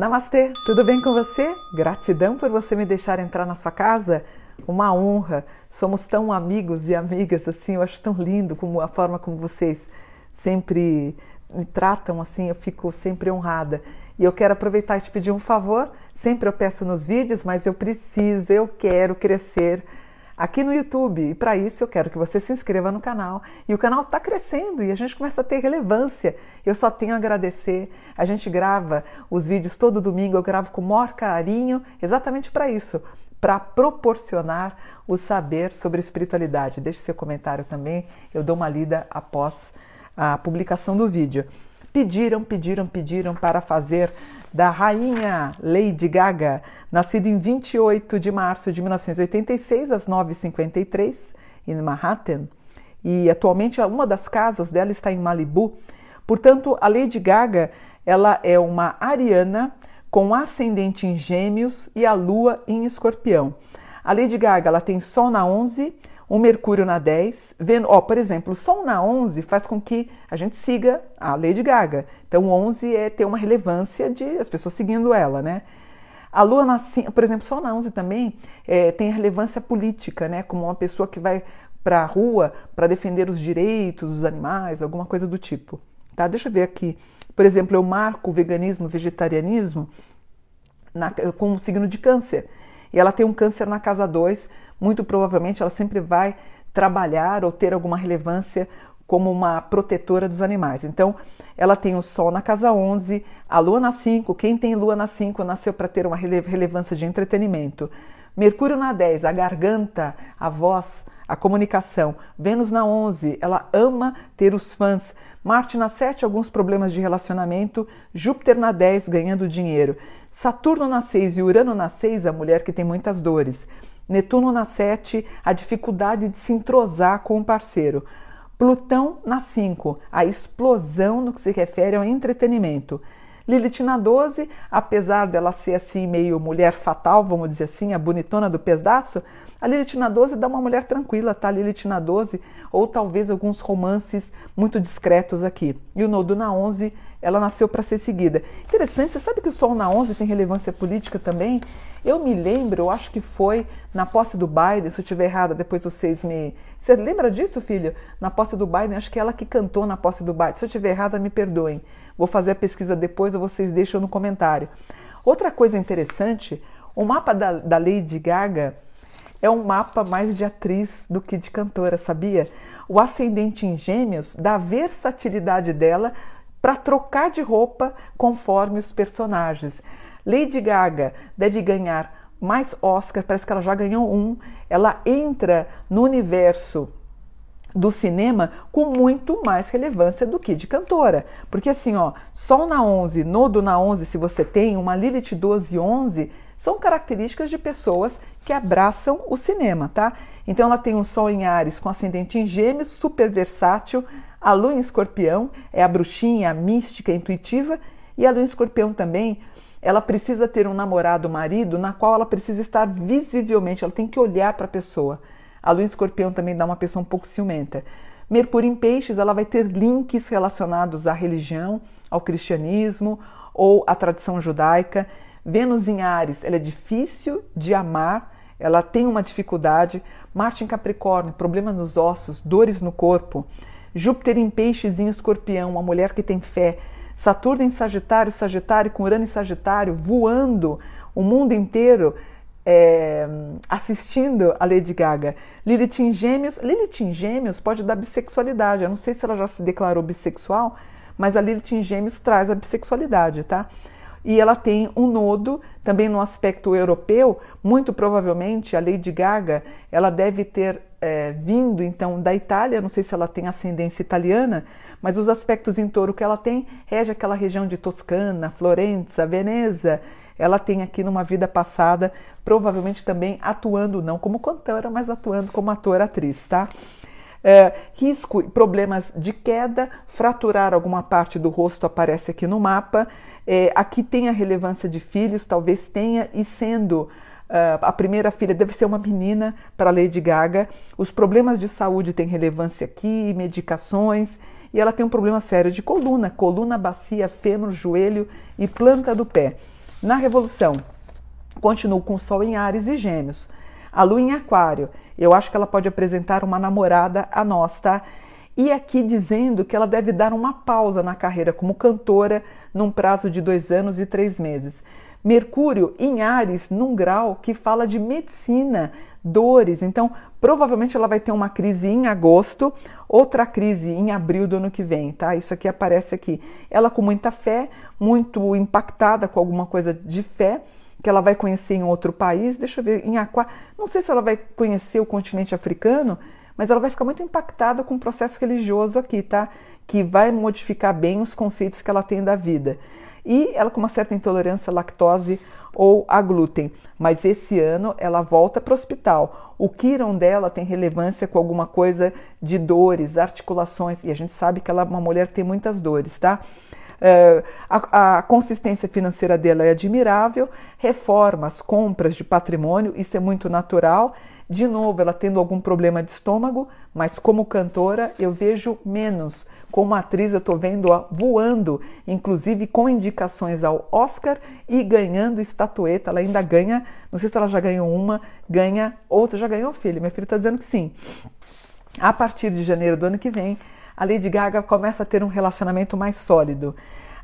Namastê, tudo bem com você? Gratidão por você me deixar entrar na sua casa. Uma honra. Somos tão amigos e amigas assim. Eu acho tão lindo como a forma como vocês sempre me tratam assim. Eu fico sempre honrada. E eu quero aproveitar e te pedir um favor. Sempre eu peço nos vídeos, mas eu preciso, eu quero crescer aqui no YouTube. E para isso eu quero que você se inscreva no canal. E o canal está crescendo e a gente começa a ter relevância. Eu só tenho a agradecer. A gente grava os vídeos todo domingo, eu gravo com o maior carinho, exatamente para isso para proporcionar o saber sobre espiritualidade. Deixe seu comentário também, eu dou uma lida após a publicação do vídeo. Pediram, pediram, pediram para fazer da rainha Lady Gaga, nascida em 28 de março de 1986, às 9h53, em Manhattan, e atualmente uma das casas dela está em Malibu. Portanto, a Lady Gaga ela é uma ariana com ascendente em Gêmeos e a Lua em Escorpião. A Lady Gaga ela tem Sol na 11, o Mercúrio na 10, vendo, ó, por exemplo, o Sol na 11 faz com que a gente siga a Lady Gaga. Então, 11 é ter uma relevância de as pessoas seguindo ela, né? A Lua na, por exemplo, Sol na 11 também é, tem relevância política, né? Como uma pessoa que vai para a rua para defender os direitos dos animais, alguma coisa do tipo. Tá? Deixa eu ver aqui. Por exemplo, eu marco o veganismo, o vegetarianismo na, com o signo de câncer. E ela tem um câncer na casa 2, muito provavelmente ela sempre vai trabalhar ou ter alguma relevância como uma protetora dos animais. Então, ela tem o Sol na casa 11, a Lua na 5. Quem tem Lua na 5 nasceu para ter uma relevância de entretenimento. Mercúrio na 10, a garganta, a voz, a comunicação. Vênus na 11, ela ama ter os fãs. Marte na 7, alguns problemas de relacionamento. Júpiter na 10, ganhando dinheiro. Saturno na 6 e Urano na 6, a mulher que tem muitas dores. Netuno na 7, a dificuldade de se entrosar com o parceiro. Plutão na 5, a explosão no que se refere ao entretenimento. Lilith na 12, apesar dela ser assim meio mulher fatal, vamos dizer assim, a bonitona do pedaço, a Lilith na 12 dá uma mulher tranquila, tá? Lilith na 12, ou talvez alguns romances muito discretos aqui. E o Nodo na 11, ela nasceu para ser seguida. Interessante, você sabe que o Sol na 11 tem relevância política também? Eu me lembro, eu acho que foi na posse do Biden, se eu estiver errada, depois vocês me. Você lembra disso, filho? Na posse do Biden, acho que é ela que cantou na posse do Biden. Se eu estiver errada, me perdoem. Vou fazer a pesquisa depois ou vocês deixam no comentário. Outra coisa interessante, o mapa da, da Lady Gaga é um mapa mais de atriz do que de cantora, sabia? O ascendente em gêmeos dá versatilidade dela para trocar de roupa conforme os personagens. Lady Gaga deve ganhar mais Oscar, parece que ela já ganhou um. Ela entra no universo do cinema com muito mais relevância do que de cantora. Porque assim, ó, Sol na 11, Nodo na 11, se você tem, uma Lilith 12 e 11, são características de pessoas que abraçam o cinema, tá? Então ela tem um Sol em Ares com ascendente em Gêmeos, super versátil, a Lua em Escorpião é a bruxinha, a mística, a intuitiva, e a Lua em Escorpião também ela precisa ter um namorado, marido, na qual ela precisa estar visivelmente, ela tem que olhar para a pessoa. A lua em escorpião também dá uma pessoa um pouco ciumenta. Mercúrio em peixes, ela vai ter links relacionados à religião, ao cristianismo ou à tradição judaica. Vênus em Ares, ela é difícil de amar, ela tem uma dificuldade. Marte em Capricórnio, problema nos ossos, dores no corpo. Júpiter em peixes em escorpião, uma mulher que tem fé, Saturno em Sagitário, Sagitário com Urano em Sagitário, voando o mundo inteiro é, assistindo a Lady Gaga. Lilith em Gêmeos, Lilith em Gêmeos pode dar bissexualidade. Eu não sei se ela já se declarou bissexual, mas a Lilith em Gêmeos traz a bissexualidade, tá? E ela tem um nodo também no aspecto europeu, muito provavelmente a Lady Gaga, ela deve ter é, vindo então da Itália, não sei se ela tem ascendência italiana, mas os aspectos em touro que ela tem rege aquela região de Toscana, Florença, Veneza. Ela tem aqui numa vida passada, provavelmente também atuando não como cantora, mas atuando como ator, atriz, tá? É, risco, problemas de queda, fraturar alguma parte do rosto aparece aqui no mapa. É, aqui tem a relevância de filhos, talvez tenha, e sendo uh, a primeira filha deve ser uma menina para Lady Gaga. Os problemas de saúde têm relevância aqui, medicações e ela tem um problema sério de coluna, coluna, bacia, fêmur, joelho e planta do pé. Na Revolução, continuo com o Sol em Ares e Gêmeos. A Lua em Aquário, eu acho que ela pode apresentar uma namorada a nós, tá? E aqui dizendo que ela deve dar uma pausa na carreira como cantora num prazo de dois anos e três meses. Mercúrio em Ares, num grau que fala de medicina, dores. Então, provavelmente ela vai ter uma crise em agosto, outra crise em abril do ano que vem, tá? Isso aqui aparece aqui. Ela com muita fé, muito impactada com alguma coisa de fé que ela vai conhecer em outro país. Deixa eu ver, em Aquário. Não sei se ela vai conhecer o continente africano, mas ela vai ficar muito impactada com o processo religioso aqui, tá? Que vai modificar bem os conceitos que ela tem da vida. E ela com uma certa intolerância à lactose ou a glúten. Mas esse ano ela volta para o hospital. O Quirón dela tem relevância com alguma coisa de dores, articulações, e a gente sabe que ela é uma mulher que tem muitas dores, tá? Uh, a, a, consistência financeira dela é admirável, reformas, compras de patrimônio, isso é muito natural. De novo, ela tendo algum problema de estômago, mas como cantora eu vejo menos. Como atriz, eu estou vendo-a voando, inclusive com indicações ao Oscar e ganhando estatueta. Ela ainda ganha, não sei se ela já ganhou uma, ganha outra, já ganhou filho. Minha filha está dizendo que sim. A partir de janeiro do ano que vem, a Lady Gaga começa a ter um relacionamento mais sólido.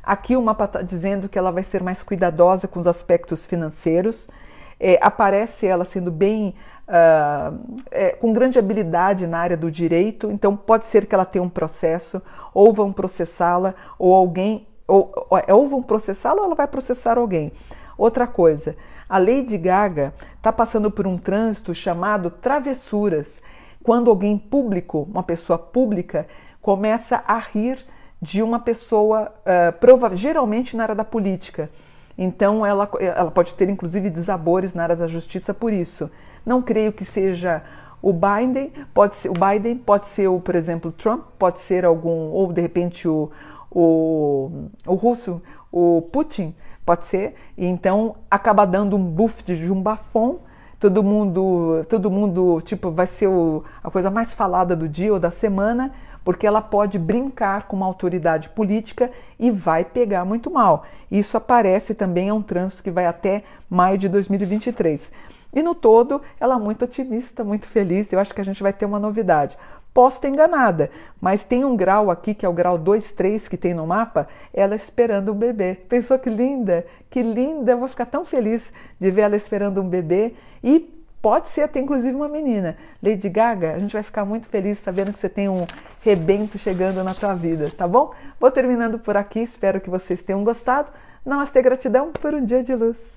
Aqui o mapa está dizendo que ela vai ser mais cuidadosa com os aspectos financeiros. É, aparece ela sendo bem uh, é, com grande habilidade na área do direito, então pode ser que ela tenha um processo, ou vão processá-la, ou alguém, ou, ou vão processá-la ou ela vai processar alguém. Outra coisa, a Lady Gaga está passando por um trânsito chamado travessuras, quando alguém público, uma pessoa pública, começa a rir de uma pessoa, uh, prova geralmente na área da política. Então, ela, ela pode ter inclusive desabores na área da justiça por isso. Não creio que seja o Biden, pode ser o Biden, pode ser o, por exemplo, Trump, pode ser algum, ou de repente o, o, o russo, o Putin, pode ser. E então acaba dando um buff de um bafom todo mundo, todo mundo, tipo, vai ser o, a coisa mais falada do dia ou da semana, porque ela pode brincar com uma autoridade política e vai pegar muito mal. Isso aparece também, é um trânsito que vai até maio de 2023. E no todo, ela é muito otimista, muito feliz. Eu acho que a gente vai ter uma novidade. Posso estar enganada, mas tem um grau aqui, que é o grau 2, 3 que tem no mapa, ela esperando um bebê. Pensou que linda? Que linda! Eu vou ficar tão feliz de ver ela esperando um bebê e Pode ser até inclusive uma menina. Lady Gaga, a gente vai ficar muito feliz sabendo que você tem um rebento chegando na tua vida, tá bom? Vou terminando por aqui, espero que vocês tenham gostado. Namastê, gratidão por um dia de luz.